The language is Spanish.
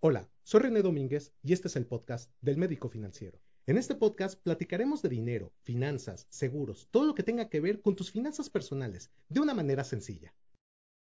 Hola, soy René Domínguez y este es el podcast del Médico Financiero. En este podcast platicaremos de dinero, finanzas, seguros, todo lo que tenga que ver con tus finanzas personales de una manera sencilla.